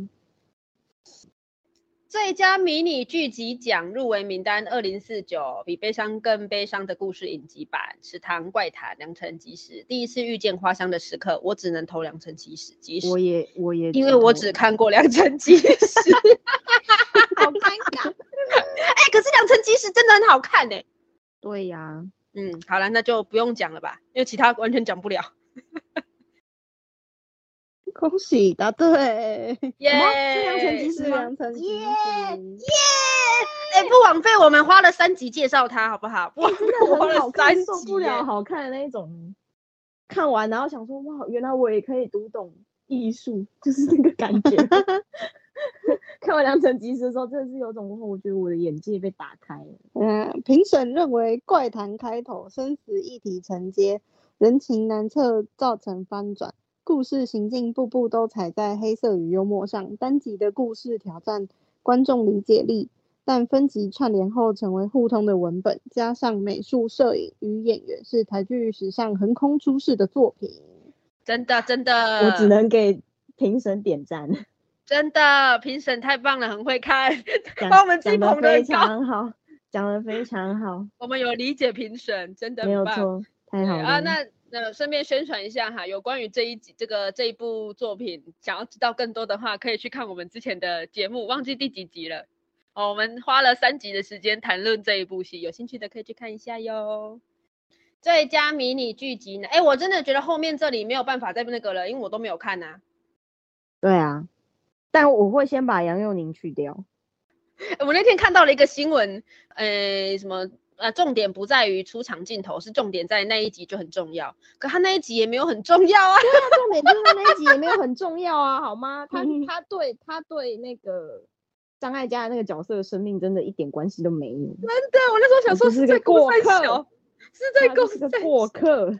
最佳迷你剧集奖入围名单：二零四九比悲伤更悲伤的故事影集版，《池塘怪谈》良辰吉时，第一次遇见花香的时刻，我只能投良辰吉时，吉时，我也我也因为我只看过良辰吉时。好尴尬。哎、可是良辰吉时真的很好看呢、对呀，嗯，好了，那就不用讲了吧，因为其他完全讲不了。恭喜答对，耶、是良辰吉时良辰吉耶时。哎、不枉费我们花了三集介绍它，好不好？不枉费真的我花了很好看，三受不了好看的那一种。看完然后想说，哇，原来我也可以读懂艺术，就是那个感觉。看完良辰吉时的时候，真的是有种，我觉得我的眼界被打开了。嗯，评审认为怪谈开头生死议题承接，人情难测造成翻转，故事行进步步都踩在黑色与幽默上。单集的故事挑战观众理解力，但分集串联后成为互通的文本，加上美术、摄影与演员，是台剧史上横空出世的作品。真的真的，我只能给评审点赞，真的评审太棒了，很会看，讲把我们自己讲得非。常好，讲的非常好，我们有理解评审，真的没有。错，太好了。啊，那那顺便宣传一下哈，有关于这一集这个这一部作品，想要知道更多的话，可以去看我们之前的节目，忘记第几集了。哦，我们花了三集的时间谈论这一部戏，有兴趣的可以去看一下哟。最佳迷你剧集呢？哎，我真的觉得后面这里没有办法再那个了，因为我都没有看呐、对啊，但我会先把杨佑宁去掉。我那天看到了一个新闻，呃，什么呃，重点不在于出场镜头，是重点在那一集就很重要。可他那一集也没有很重要啊。重点就是那一集也没有很重要啊，好吗？他嗯他对他对那个张艾嘉的那个角色的生命真的一点关系都没有，真的，我那时候想说是在过客，是在他公就是个过客。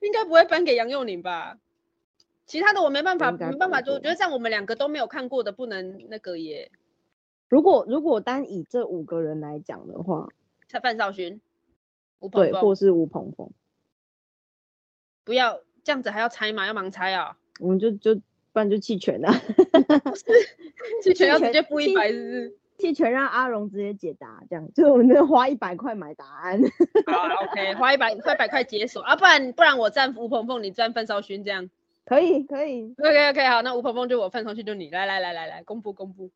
应该不会颁给杨佑宁吧？其他的我没办法，没办法，就我觉得像我们两个都没有看过的，不能那个耶。如果如果单以这五个人来讲的话，像范少勋、吴鹏对，或，是吴鹏鹏，不要这样子还要猜吗？要盲猜啊、我们就就不不然就弃权啊，弃权要直接付一百，是不是？弃权让阿荣直接解答，这样就是我们就花一百块买答案。好啊，OK，花一百花一百块解锁啊，不然不然我占吴鹏鹏，你占范少勋这样。可以可以 OK OK，好，那吴鹏鹏就我，范少勋就你，来来来来来，公布公布。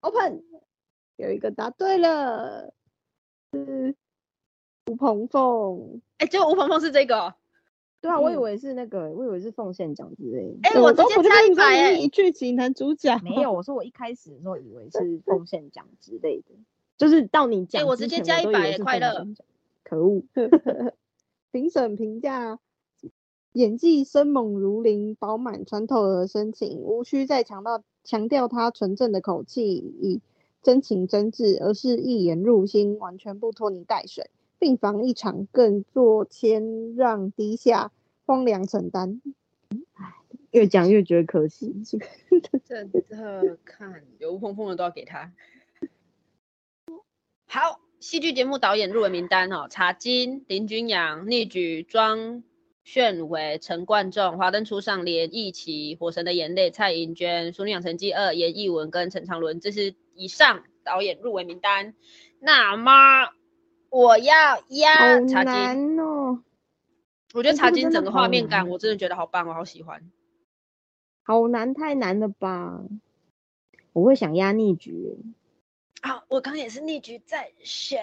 ，open。有一个答对了，是吴鹏凤。哎，结果吴鹏凤是这个哦，对啊，我以嗯为是那个，我以为是奉献奖之类的。哎，对我直接加一百剧情男主角，没有，我说我一开始的时候以为是 奉献奖之类的，就是到你讲我直接加之前都100以为是奉快乐。可恶，评审评价演技生猛如林，饱满穿透而深情，无需再强调强调他纯正的口气以真情真挚，而是一言入心，完全不拖泥带水。病房一场更做谦让低下，荒凉承担。越讲越觉得可惜。这个真的看有吴鹏鹏的都要给他。好，戏剧节目导演入围名单哦：茶金、林君阳、逆举、庄炫伟、陈冠仲、华灯初上、连奕奇、火神的眼泪、蔡盈娟、淑女养成记二、严艺文跟陈长伦，这是以上导演入围名单。那么我要好压茶金，哦，我觉得茶金整个画面感，我真的觉得好棒，我好喜欢。好难，太难了吧？我会想压逆局，啊，我刚也是逆局在选。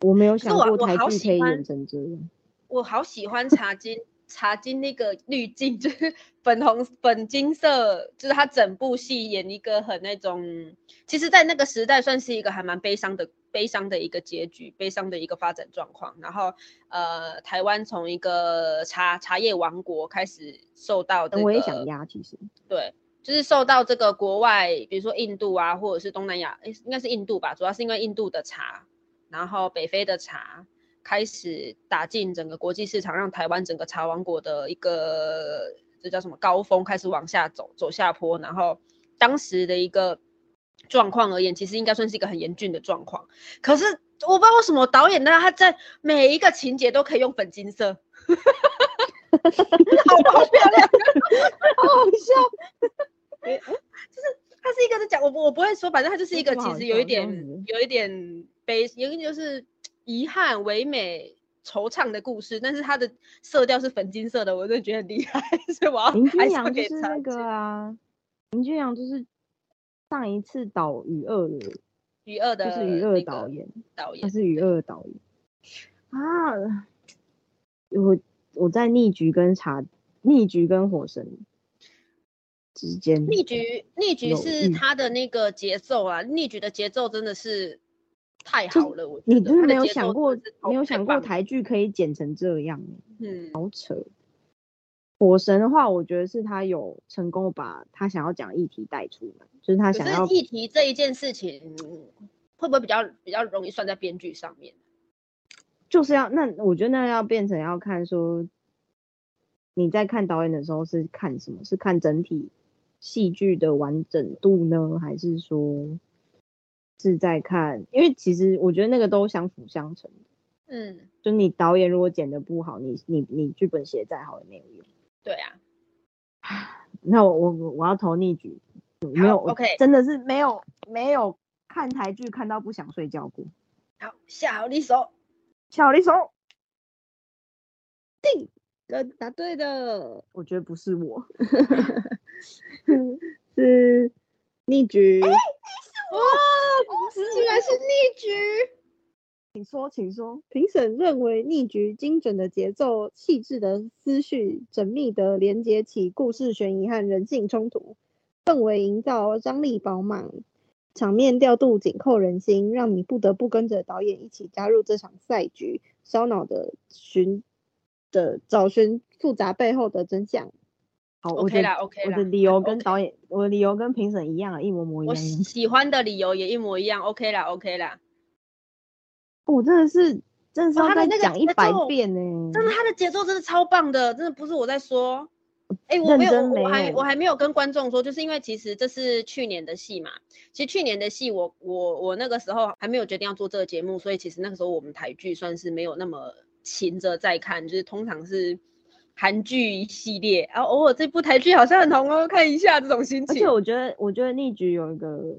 我没有想过台好喜欢剧可以演成这样。我好喜欢茶金，茶金那个滤镜 就是粉红粉金色，就是他整部戏演一个很那种，其实，在那个时代算是一个还蛮悲伤的悲伤的一个结局，悲伤的一个发展状况。然后，呃，台湾从一个茶茶叶王国开始受到、我也想压，其实对，就是受到这个国外，比如说印度啊，或者是东南亚，诶应该是印度吧，主要是因为印度的茶，然后北非的茶开始打进整个国际市场，让台湾整个茶王国的一个这叫什么高峰开始往下走，走下坡，然后当时的一个状况而言，其实应该算是一个很严峻的状况。可是我不知道为什么导演呢，他在每一个情节都可以用粉金色，好好漂亮。好好笑。它是一个在讲我不我不会说，反正它就是一个其实有一点有一点悲，有一点就是遗憾、唯美、惆怅的故事，但是它的色调是粉金色的，我真的觉得很厉害，所以我要林君还是要阳是那个啊，林君阳就是上一次导余二的，余二的就是余二导演导演，他，是余二的导演啊。我我在逆局跟茶逆局跟火神之间，逆局逆局是他的那个节奏啊，逆局的节奏真的是太好了，我觉你真的没有想过没有想过台剧可以剪成这样，嗯好扯。火神的话，我觉得是他有成功把他想要讲的议题带出来，就是他想要是议题这一件事情，嗯会不会比较比较容易算在编剧上面？就是要那我觉得那要变成要看说你在看导演的时候是看什么？是看整体戏剧的完整度呢，还是说是在看？因为其实我觉得那个都相辅相成。嗯，就你导演如果剪的不好，你你你剧本写再好也没有用。对啊。那我我我我要投逆局，没有 OK 真的是没有没有看台剧看到不想睡觉过。好，下好离手。小离手，定跟答对的我觉得不是我，是逆局。哇，竟然是逆局。请说，请说。评审认为逆局精准的节奏、细致的思绪、缜密的连接起故事悬疑和人性冲突，氛围营造张力饱满，场面调度紧扣人心，让你不得不跟着导演一起加入这场赛局，烧脑的寻的找寻复杂背后的真相。好 OK 啦，OK 啦我的理由跟导演，我的理由跟评审一样啊，一模模一样。我喜欢的理由也一模一样，OK 啦，OK 啦。我真的是，真的是要再哦他的那个讲一百遍呢。真的，他的节奏真的超棒的，真的不是我在说。哎、我没有，我还我还没有跟观众说，就是因为其实这是去年的戏嘛。其实去年的戏，我我我那个时候还没有决定要做这个节目，所以其实那个时候我们台剧算是没有那么勤着在看，就是通常是韩剧系列，然后偶尔这部台剧好像很红哦，看一下这种心情。而且我觉得，我觉得逆局有一个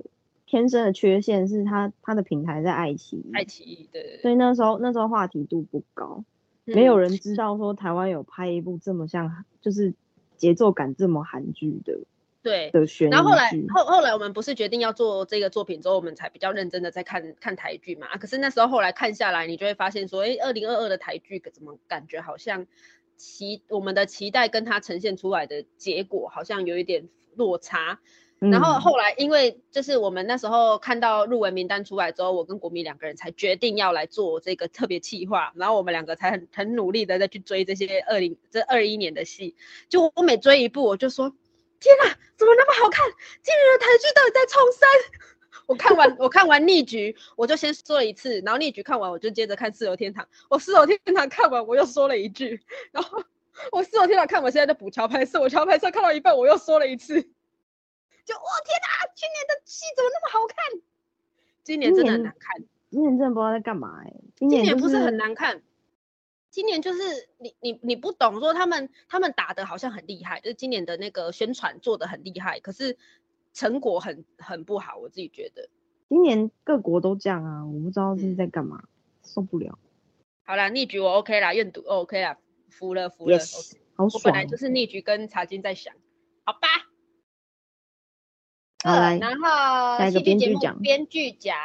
天生的缺陷是它它的平台在爱奇艺，爱奇艺对所以那时候那时候话题度不高，没有嗯人知道说台湾有拍一部这么像就是节奏感这么韩剧的对。的悬然后后来剧。后后来我们不是决定要做这个作品之后，我们才比较认真的在看看台剧嘛。啊可是那时候后来看下来，你就会发现说，哎，二零二二的台剧怎么感觉好像期我们的期待跟它呈现出来的结果好像有一点落差。然后嗯后来，因为就是我们那时候看到入围名单出来之后，我跟国民两个人才决定要来做这个特别企划，然后我们两个才很很努力的再去追这些二零这二一年的戏。就我每追一部，我就说天哪，怎么那么好看？今年的台剧到底在冲三？我看完我看完逆局，我就先说了一次，然后逆局看完，我就接着看四楼天堂。我四楼天堂看完，我又说了一句，然后我四楼天堂看完，现在在补桥牌社，我桥牌社看到一半，我又说了一次。就哦天哪，今年的戏怎么那么好看？今年真的很难看，今年真的不知道在干嘛哎、今年就今年不是很难看。今年就是你你你不懂说他们他们打的好像很厉害，就是今年的那个宣传做的很厉害，可是成果很很不好，我自己觉得。今年各国都这样啊，我不知道嗯是在干嘛，受不了。好啦，逆局我 OK 啦，愿赌 OK 啦，服了服了。Yes，好我爽哦。本来就是逆局跟茶金在想，好吧。好来然后下一个戏剧节目编剧奖编剧奖，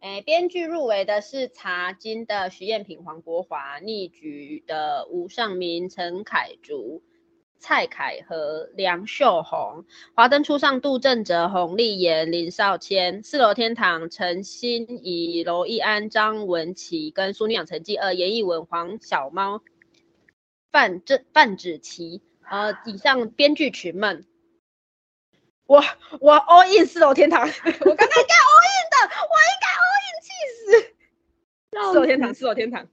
哎，编剧入围的是茶金的徐艳萍、黄国华，逆局的吴尚明、陈凯竹。蔡凯和、梁秀红，华灯初上，杜正哲、洪丽妍、林少谦，四楼天堂，陈欣怡、娄艺安、张文琪，跟《苏女养成记二》，严艺文、黄小猫、范正范芷琪，呃，以上编剧群们，我我 all in 四楼天堂，我刚才应该 all in 的，我应该 all in，气死！四楼天堂，四楼天堂，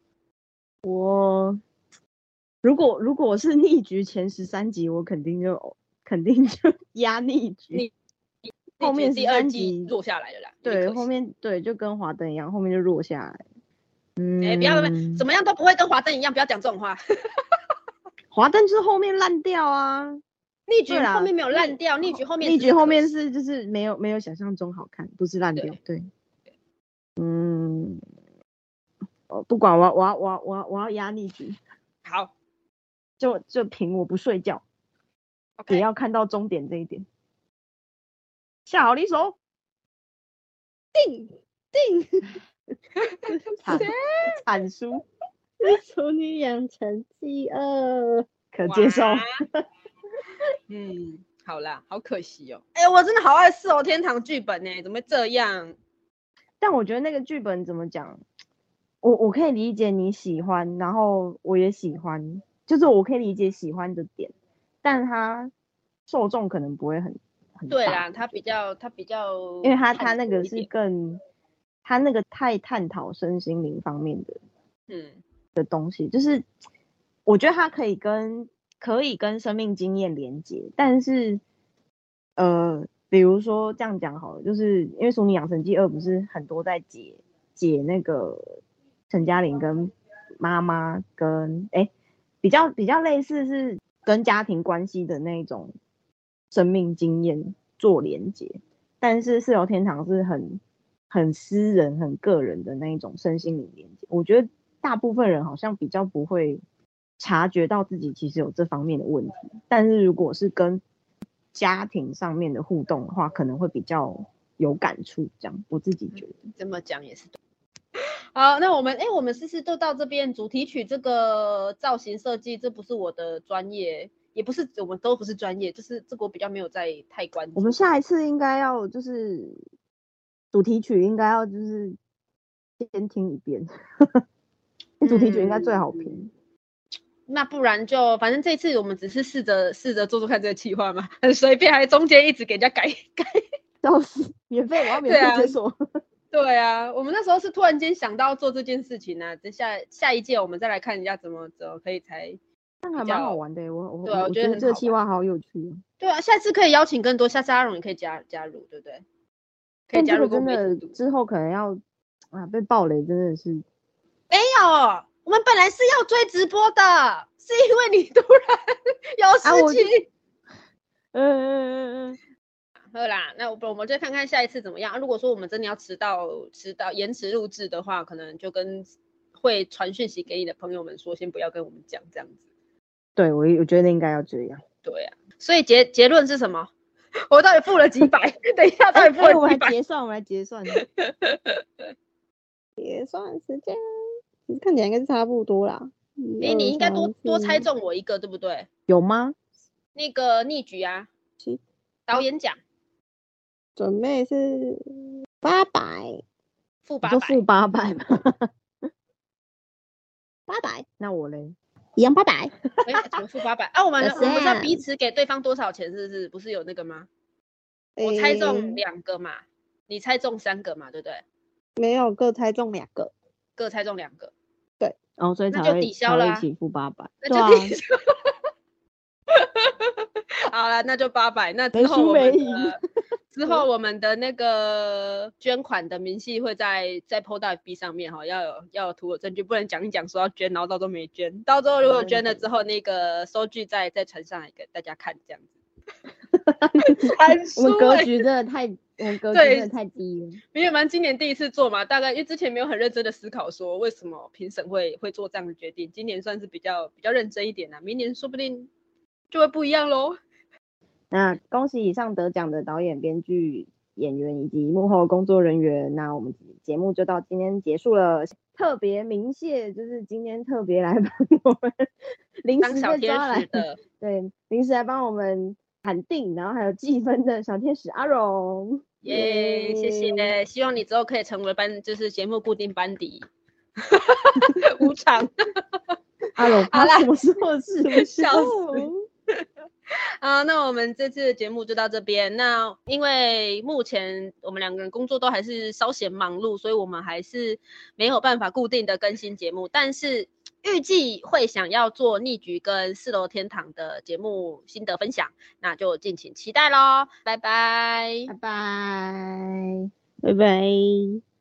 我如果 如果是逆局前十三集，我肯定就肯定就 压逆局。后面第二季集落下来了啦。对，后面对就跟华灯一样，后面就弱下来。嗯，哎、不要怎么样都不会跟华灯一样，不要讲这种话。华灯就是后面烂掉啊，逆局后面没有烂掉，逆局后面逆局后面是就是没有没有想象中好看，不是烂掉。对，嗯，我，不管我要我要我要我要我要压逆局，好就就凭我不睡觉也要看到终点这一点。下好离手，定定 惨惨输，《处 女养成记二》，可接受。嗯，好啦，好可惜哦。哎、我真的好爱四楼天堂剧本呢，怎么会这样？但我觉得那个剧本怎么讲，我我可以理解你喜欢，然后我也喜欢，就是我可以理解喜欢的点，但他受众可能不会很很大对啦，他比较他比较，因为他他那个是更，他那个太探讨身心灵方面的嗯。的东西，就是我觉得他可以跟可以跟生命经验连接，但是呃，比如说这样讲好了，就是因为《熟女养成记二》不是很多在解解那个陈嘉玲跟妈妈跟哎、比较比较类似是跟家庭关系的那种生命经验做连接，但是四楼天堂是很很私人、很个人的那一种身心灵连接。我觉得大部分人好像比较不会察觉到自己其实有这方面的问题，但是如果是跟家庭上面的互动的话，可能会比较有感触。这样我自己觉得。这么讲也是对。好，那我们哎、我们试试都到这边，主题曲这个造型设计，这不是我的专业，也不是我们都不是专业，就是这个我比较没有在太关注。我们下一次应该要就是主题曲应该要就是先听一遍，主题曲应该最好评。那不然就反正这次我们只是试着试着做做看这个企划嘛，很随便，还中间一直给人家改改。笑死，免费我要免费解锁。对啊，我们那时候是突然间想到做这件事情呢、啊，等下下一届我们再来看一下怎么怎么可以才。那还蛮好玩的耶，我我对啊我我觉得这计划好有趣哦。对啊，下次可以邀请更多，下次阿荣也可以加加入，对不对？可以加入跟真的。之后可能要啊被暴雷，真的是没有，我们本来是要追直播的，是因为你突然 有我事情。嗯嗯嗯嗯，好啦，那我我们就看看下一次怎么样。啊如果说我们真的要迟到、迟到、延迟录制的话，可能就跟会传讯息给你的朋友们说，先不要跟我们讲这样子。对我我觉得应该要这样。对呀、所以结结论是什么？我到底付了几百？等一下，到底付了几百？来结算，我们来结算。结算时间，看起来应该是差不多啦。哎、你应该多多猜中。我一个，对不对？有吗？那个逆局啊是，导演奖准备是八百，负八百，你就付八百嘛。八百，那我嘞？一样八百。哎，怎么负八百？啊，我们我们是要彼此给对方多少钱？是不是？不是有那个吗？我猜中诶两个嘛，你猜中三个嘛，对不对？没有各猜中两个，各猜中两个，哦，所以那就才会抵消了啊一起付八百。那就抵消。好了，那就八百。那之后我们 之后我们的那个捐款的明细会在在 PO 到 FB 上面哈，要有要有图有证据，不能讲一讲说要捐，然后到时候没捐。到时候如果捐了之后，那个收据再再传上来给大家看，这样子。传 我们格局真的太，我们格局对真的太低了。因为蛮今年第一次做嘛，大概因为之前没有很认真的思考说为什么评审会会做这样的决定，今年算是比较比较认真一点啦、明年说不定就会不一样喽。那恭喜以上得奖的导演、编剧、演员以及幕后工作人员。那我们节目就到今天结束了。特别鸣谢，就是今天特别来帮我们临时被抓来使，的，对，临时来帮我们喊定，然后还有计分的小天使阿荣。耶、谢谢，希望你之后可以成为班，就是节目固定班底。无偿阿荣，好啦他什么时候的事？笑死 啊，那我们这次的节目就到这边。那因为目前我们两个人工作都还是稍显忙碌，所以我们还是没有办法固定的更新节目。但是预计会想要做逆局跟四楼天堂的节目心得分享，那就敬请期待喽，拜拜拜拜。拜拜。